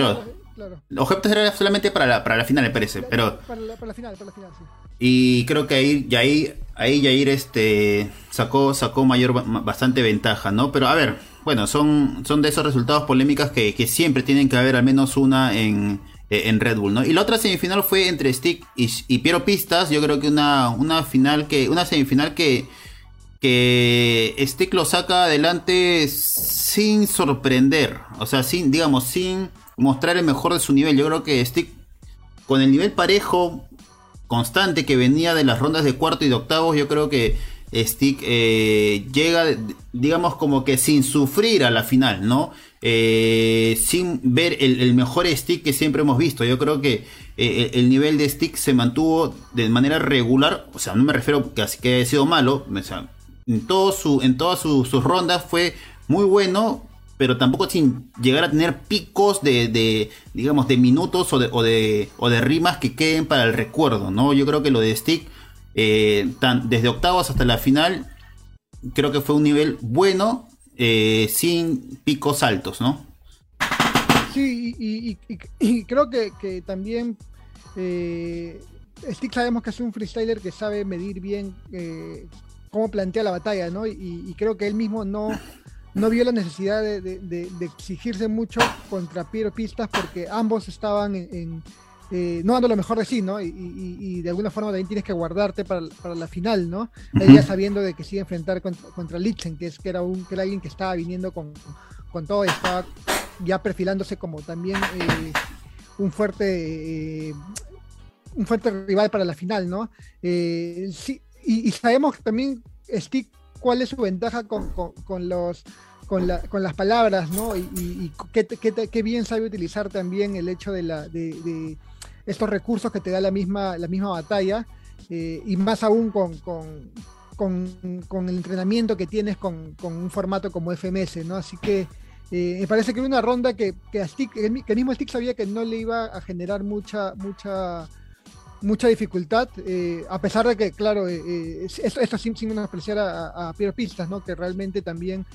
claro. Objetos era solamente para la, para la final, me parece. Pero... Para, la, final, para la final, sí. Y creo que ahí, Yair, ahí Yair este, sacó, sacó mayor, bastante ventaja, ¿no? Pero a ver, bueno, son, son de esos resultados polémicas que, siempre tienen que haber al menos una en, en Red Bull, ¿no? Y la otra semifinal fue entre Stick y, Piero Pistas. Yo creo que una, una final que. Una semifinal que. Que Stick lo saca adelante sin sorprender. O sea, sin, digamos, sin mostrar el mejor de su nivel. Yo creo que Stick, con el nivel parejo, constante que venía de las rondas de cuarto y de octavos, yo creo que Stick eh, llega, digamos, como que sin sufrir a la final, ¿no? Eh, sin ver el, mejor stick que siempre hemos visto. Yo creo que eh, el nivel de stick se mantuvo de manera regular. O sea, no me refiero que, que haya sido malo. en, todo su, en todas sus rondas fue muy bueno. Pero tampoco sin llegar a tener picos de, digamos, de minutos o de, o de, o de rimas que queden para el recuerdo, ¿no? Yo creo que lo de Stick eh, desde octavos hasta la final, creo que fue un nivel bueno, eh, sin picos altos, ¿no? Sí, y, creo que, también eh, Stick sabemos que es un freestyler que sabe medir bien eh, cómo plantea la batalla, ¿no? Y, creo que él mismo no, no vio la necesidad de, exigirse mucho contra Piero Pistas porque ambos estaban en eh, no dando lo mejor de sí, ¿no? Y, de alguna forma también tienes que guardarte para, la final, ¿no? Ella sabiendo de que sí enfrentar contra, contra Litzen, que, es, que, era un, que era alguien que estaba viniendo con, con todo y estaba ya perfilándose como también eh, un fuerte eh, un fuerte rival para la final, ¿no? sí, y, sabemos también, Stick, cuál es su ventaja con, los con, las palabras, ¿no? Y, qué, bien sabe utilizar también el hecho de la de, estos recursos que te da la misma, la misma batalla, eh, y más aún con, con, el entrenamiento que tienes con, un formato como FMS, ¿no? Así que eh, me parece que era una ronda que, que, el mismo Stick sabía que no le iba a generar mucha, mucha, mucha dificultad, eh, a pesar de que, claro, esto, sin, sin menospreciar a, a Piero Pistas, ¿no? Que realmente también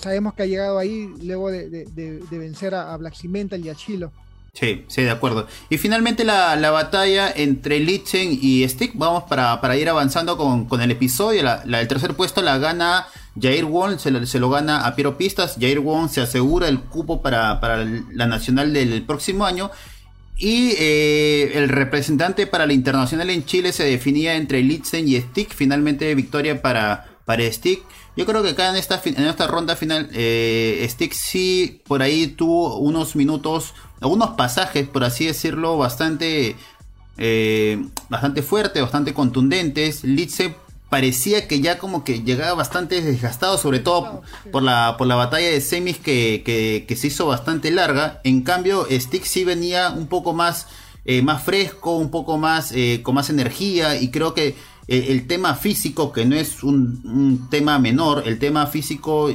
sabemos que ha llegado ahí luego de, vencer a, a Black Cimental y a Chilo. Sí, sí, de acuerdo. Y finalmente la, batalla entre Lichen y Stick. Vamos para, ir avanzando con, el episodio. La, el tercer puesto la gana Jair Wong, se lo, gana a Piero Pistas. Jair Wong se asegura el cupo para, la nacional del próximo año. Y eh, el representante para la internacional en Chile se definía entre Litzen y Stick. Finalmente victoria para, para Stick. Yo creo que acá en esta, en esta ronda final, eh, Stick sí por ahí tuvo unos minutos algunos pasajes, por así decirlo, bastante, eh, bastante fuertes, bastante contundentes. Litze parecía que ya como que llegaba bastante desgastado, sobre todo por la, por la batalla de semis que, se hizo bastante larga. En cambio, Stick sí venía un poco más, eh, más fresco, un poco más, eh, con más energía y creo que el tema físico, que no es un, tema menor, el tema físico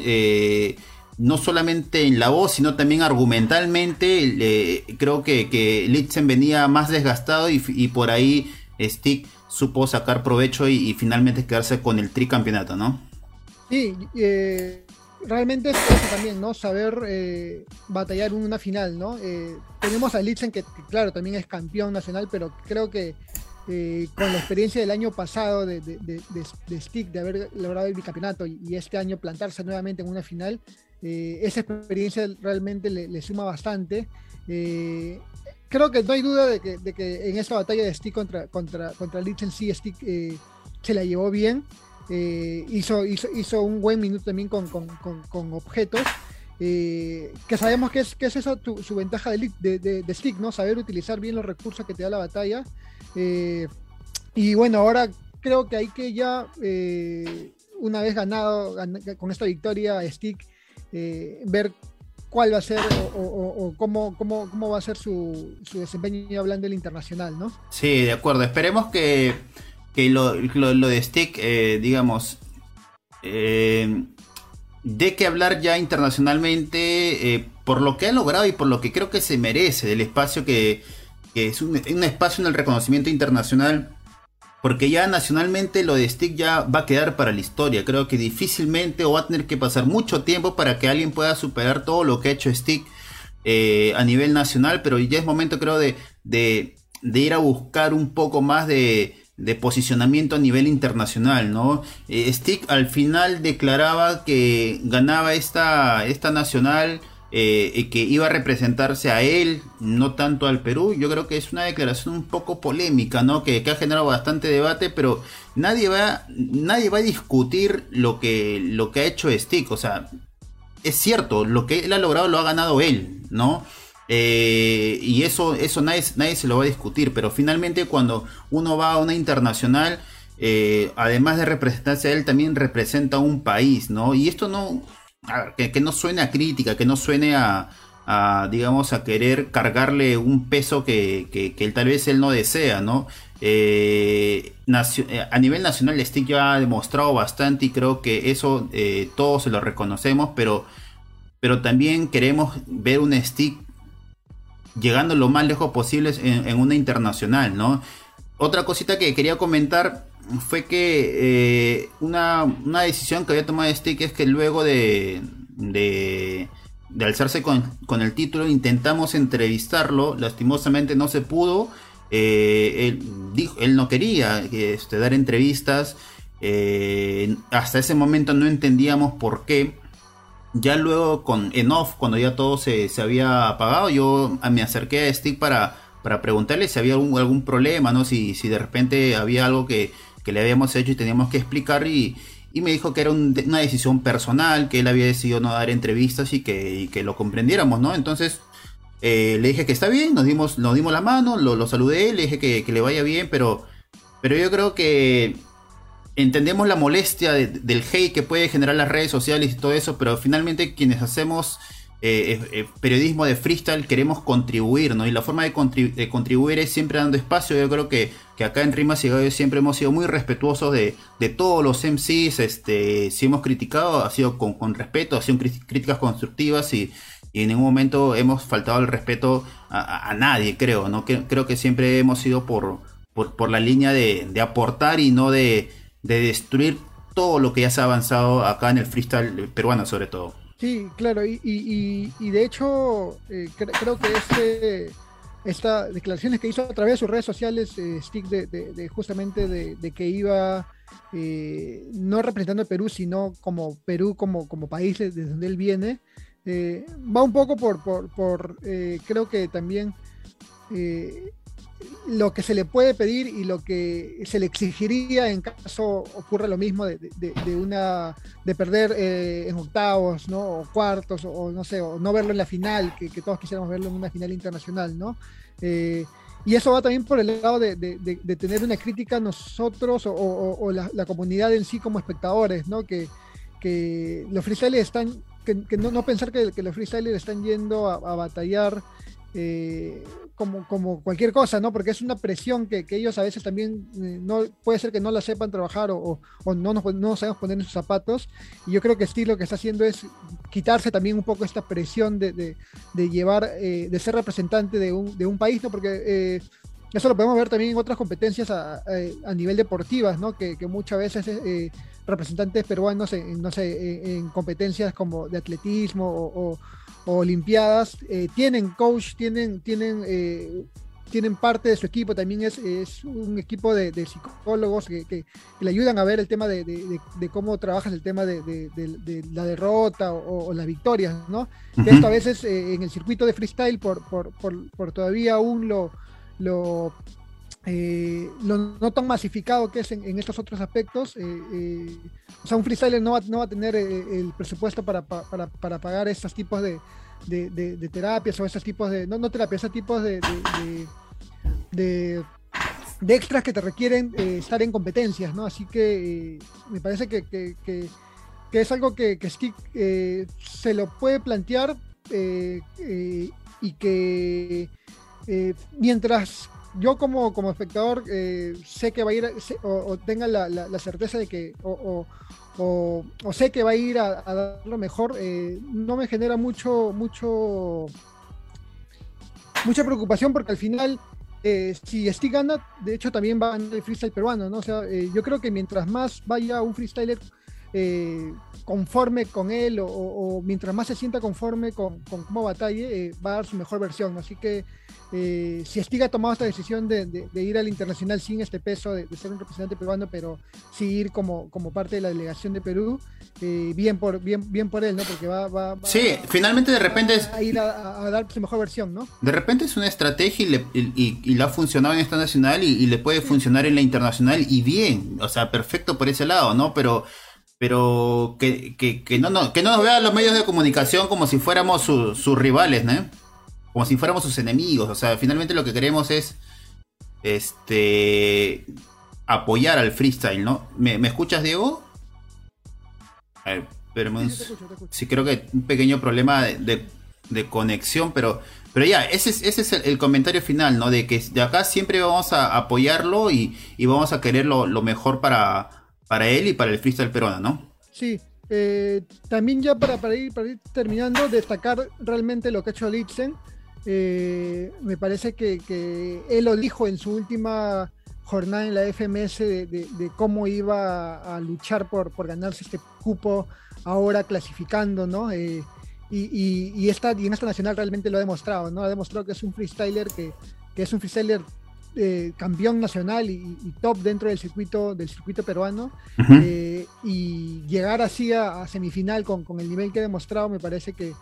no solamente en la voz, sino también argumentalmente, creo que, que Litzen venía más desgastado y, por ahí Stick supo sacar provecho y, finalmente quedarse con el tricampeonato, ¿no? Sí, eh, realmente es eso también, ¿no? Saber eh, batallar una final, ¿no? Eh, tenemos a Litzen, que, claro, también es campeón nacional, pero creo que eh, con la experiencia del año pasado de, de, Stick, de haber logrado el bicampeonato y, este año plantarse nuevamente en una final, esa experiencia realmente le, suma bastante. creo que no hay duda de que, en esa batalla de Stick contra, contra, contra sí, Stick se la llevó bien. Eh, hizo, hizo, un buen minuto también con, objetos. Eh, que sabemos que es, que es esa su ventaja de, de, Stick, ¿no? Saber utilizar bien los recursos que te da la batalla. Eh, y bueno, ahora creo que hay que ya, una vez ganado con esta victoria Stick, ver cuál va a ser o, cómo, cómo, cómo, va a ser su, su desempeño hablando del internacional, ¿no? Sí, de acuerdo. Esperemos que que lo, lo, de Stick, eh, digamos, eh, de que hablar ya internacionalmente eh, por lo que ha logrado y por lo que creo que se merece, del espacio que, es un, espacio en el reconocimiento internacional. Porque ya nacionalmente lo de Stick ya va a quedar para la historia. Creo que difícilmente o va a tener que pasar mucho tiempo para que alguien pueda superar todo lo que ha hecho Stick a nivel nacional. Pero ya es momento creo de, de ir a buscar un poco más de, de posicionamiento a nivel internacional, ¿no? Eh, Stick al final declaraba que ganaba esta, esta nacional eh, que iba a representarse a él, no tanto al Perú. Yo creo que es una declaración un poco polémica, ¿no? Que, ha generado bastante debate, pero nadie va, nadie va a discutir lo que, lo que ha hecho Stick. O sea, es cierto, lo que él ha logrado lo ha ganado él, ¿no? Eh, y eso, eso nadie, nadie se lo va a discutir, pero finalmente cuando uno va a una internacional, eh, además de representarse a él, también representa un país, ¿no? Y esto no, que, no suene a crítica, que no suene a, digamos, a querer cargarle un peso que, que, tal vez él no desea, ¿no? Eh, a nivel nacional, Stick ya ha demostrado bastante y creo que eso todos se lo reconocemos, pero, pero también queremos ver un Stick llegando lo más lejos posible en, una internacional, ¿no? Otra cosita que quería comentar fue que eh, una, decisión que había tomado Stick es que luego de, de, alzarse con, el título intentamos entrevistarlo, lastimosamente no se pudo, eh, él, dijo, él no quería este, dar entrevistas, eh, hasta ese momento no entendíamos por qué. Ya luego con en off, cuando ya todo se, había apagado, yo me acerqué a Stick para, para preguntarle si había algún, algún problema, ¿no? Si, si de repente había algo que, le habíamos hecho y teníamos que explicar y, me dijo que era una decisión personal, que él había decidido no dar entrevistas y que, que lo comprendiéramos, ¿no? Entonces eh, le dije que está bien, nos dimos, nos dimos la mano, lo, lo saludé, le dije que, que, le vaya bien, pero, pero yo creo que entendemos la molestia del hate que puede generar las redes sociales y todo eso, pero finalmente quienes hacemos eh, eh, periodismo de freestyle queremos contribuir, ¿no? Y la forma de, contribuir es siempre dando espacio. Yo creo que, acá en Rimas y Gallo siempre hemos sido muy respetuosos de, todos los MCs. Este, si hemos criticado, ha sido con, respeto, ha sido críticas constructivas y, en ningún momento hemos faltado el respeto a, nadie, creo, ¿no? creo que siempre hemos ido por, por, la línea de aportar y no de de destruir todo lo que ya se ha avanzado acá en el freestyle peruano sobre todo. Sí, claro, y, de hecho eh, creo que este, esta declaraciones que hizo a través de sus redes sociales, eh, Stick, de, justamente de, que iba eh, no representando a Perú, sino como Perú como, país desde donde él viene, va un poco por creo que también lo que se le puede pedir y lo que se le exigiría en caso ocurra lo mismo de, una de perder eh, en octavos ¿no? o cuartos o, no sé o no verlo en la final que, todos quisiéramos verlo en una final internacional no eh, y eso va también por el lado de, tener una crítica nosotros o, la, comunidad en sí como espectadores no que, que los freestylers están que, no, pensar que, los freestylers están yendo a, a batallar eh, como, como cualquier cosa, ¿no? Porque es una presión que, ellos a veces también eh, no puede ser que no la sepan trabajar o, no, nos, no sabemos poner en sus zapatos. Y yo creo que Steve lo que está haciendo es quitarse también un poco esta presión de, llevar, eh, de ser representante de un, de un país, ¿no? Porque eso lo podemos ver también en otras competencias a, nivel deportivas, ¿no? Que, muchas veces eh, representantes peruanos en, no sé, en, competencias como de atletismo o, olimpiadas eh, tienen coach, tienen, tienen eh, tienen parte de su equipo, también es, es un equipo de, psicólogos que, le ayudan a ver el tema de, cómo trabajas el tema de, la derrota o, las victorias, ¿no? Esto a veces eh, en el circuito de freestyle, por, por, todavía aún lo, lo, eh, lo, no tan masificado que es en, estos otros aspectos, eh, o sea, un freestyler no va, no va a tener el presupuesto para, para, para pagar estos tipos de, de, terapias o esos tipos de, no, no terapias, esos tipos de, de, extras que te requieren eh, estar en competencias, ¿no? Así que eh, me parece que, es algo que, que eh, se lo puede plantear y que mientras yo como, como espectador sé que va a ir o, tenga la, certeza de que o, o, sé que va a ir a, dar lo mejor, no me genera mucho, mucho, mucha preocupación porque al final eh, si Steve gana, de hecho también va a ganar el freestyle peruano, ¿no? O sea, eh, yo creo que mientras más vaya un freestyler eh, conforme con él o, mientras más se sienta conforme con, cómo batalle, va a dar su mejor versión. Así que eh, si Estiga ha tomado esta decisión de, ir al internacional sin este peso de, ser un representante peruano, pero sí ir como, como parte de la delegación de Perú, eh, bien por bien bien por él, ¿no? Porque va, va, sí, finalmente de repente es a ir a, dar su mejor versión, ¿no? De repente es una estrategia y le, y, le ha funcionado en esta nacional y, le puede funcionar en la internacional y bien, o sea, perfecto por ese lado, ¿no? Pero pero que, que, no, no, que no nos vean los medios de comunicación como si fuéramos sus rivales, ¿no? como si fuéramos sus enemigos. O sea, finalmente lo que queremos es este apoyar al freestyle, ¿no? ¿Me, escuchas, Diego? A ver, pero sí, creo que un pequeño problema de, conexión, pero, pero ya, ese es, ese es el, comentario final, ¿no? De que de acá siempre vamos a apoyarlo y, vamos a querer lo, mejor para, para él y para el freestyle peruano, ¿no? Sí, eh, también ya para, para, ir, para ir terminando, destacar realmente lo que ha hecho Litzen eh, me parece que, él lo dijo en su última jornada en la FMS de, cómo iba a, luchar por, por, ganarse este cupo ahora clasificando, ¿no? Eh, y, y, esta, en esta nacional realmente lo ha demostrado, ¿no? Ha demostrado que es un freestyler que, es un freestyler eh, campeón nacional y, top dentro del circuito del circuito peruano y llegar así a, semifinal con, con, el nivel que ha demostrado me parece que,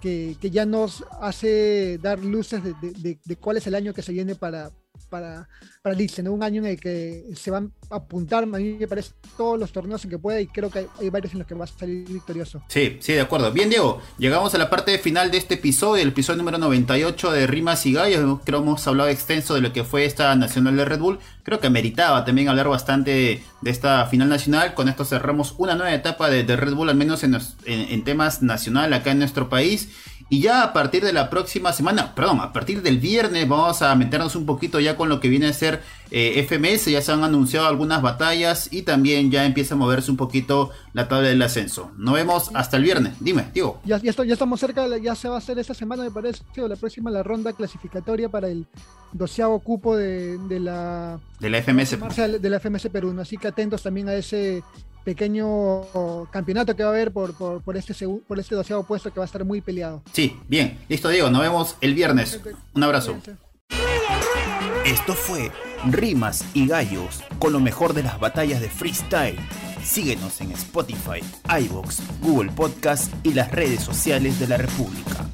que, ya nos hace dar luces de, cuál es el año que se viene para, para, para ¿no? Un año en el que se van a apuntar, a mí me parece, todos los torneos en que pueda y creo que hay, varios en los que va a salir victorioso. Sí, sí, de acuerdo. Bien, Diego, llegamos a la parte final de este episodio, el episodio número 98 de Rimas y Gallos. Creo que hemos hablado extenso de lo que fue esta Nacional de Red Bull. Creo que meritaba también hablar bastante de, esta final nacional. Con esto cerramos una nueva etapa de, Red Bull, al menos en, en temas nacional acá en nuestro país. Y ya a partir de la próxima semana, perdón, a partir del viernes vamos a meternos un poquito ya con lo que viene a ser eh, FMS. Ya se han anunciado algunas batallas y también ya empieza a moverse un poquito la tabla del ascenso. Nos vemos hasta el viernes. Dime, digo. Ya, ya, ya estamos cerca, ya se va a hacer esta semana, me parece, o la próxima la ronda clasificatoria para el doceavo cupo de, de la... De la FMS. De la FMS Perú. Así que atentos también a ese pequeño campeonato que va a haber por, por, este, por este doceavo puesto que va a estar muy peleado. Sí, bien. Listo, Diego. Nos vemos el viernes. Un abrazo. Esto fue Rimas y Gallos con lo mejor de las batallas de freestyle. Síguenos en Spotify, iBox, Google Podcast y las redes sociales de la República.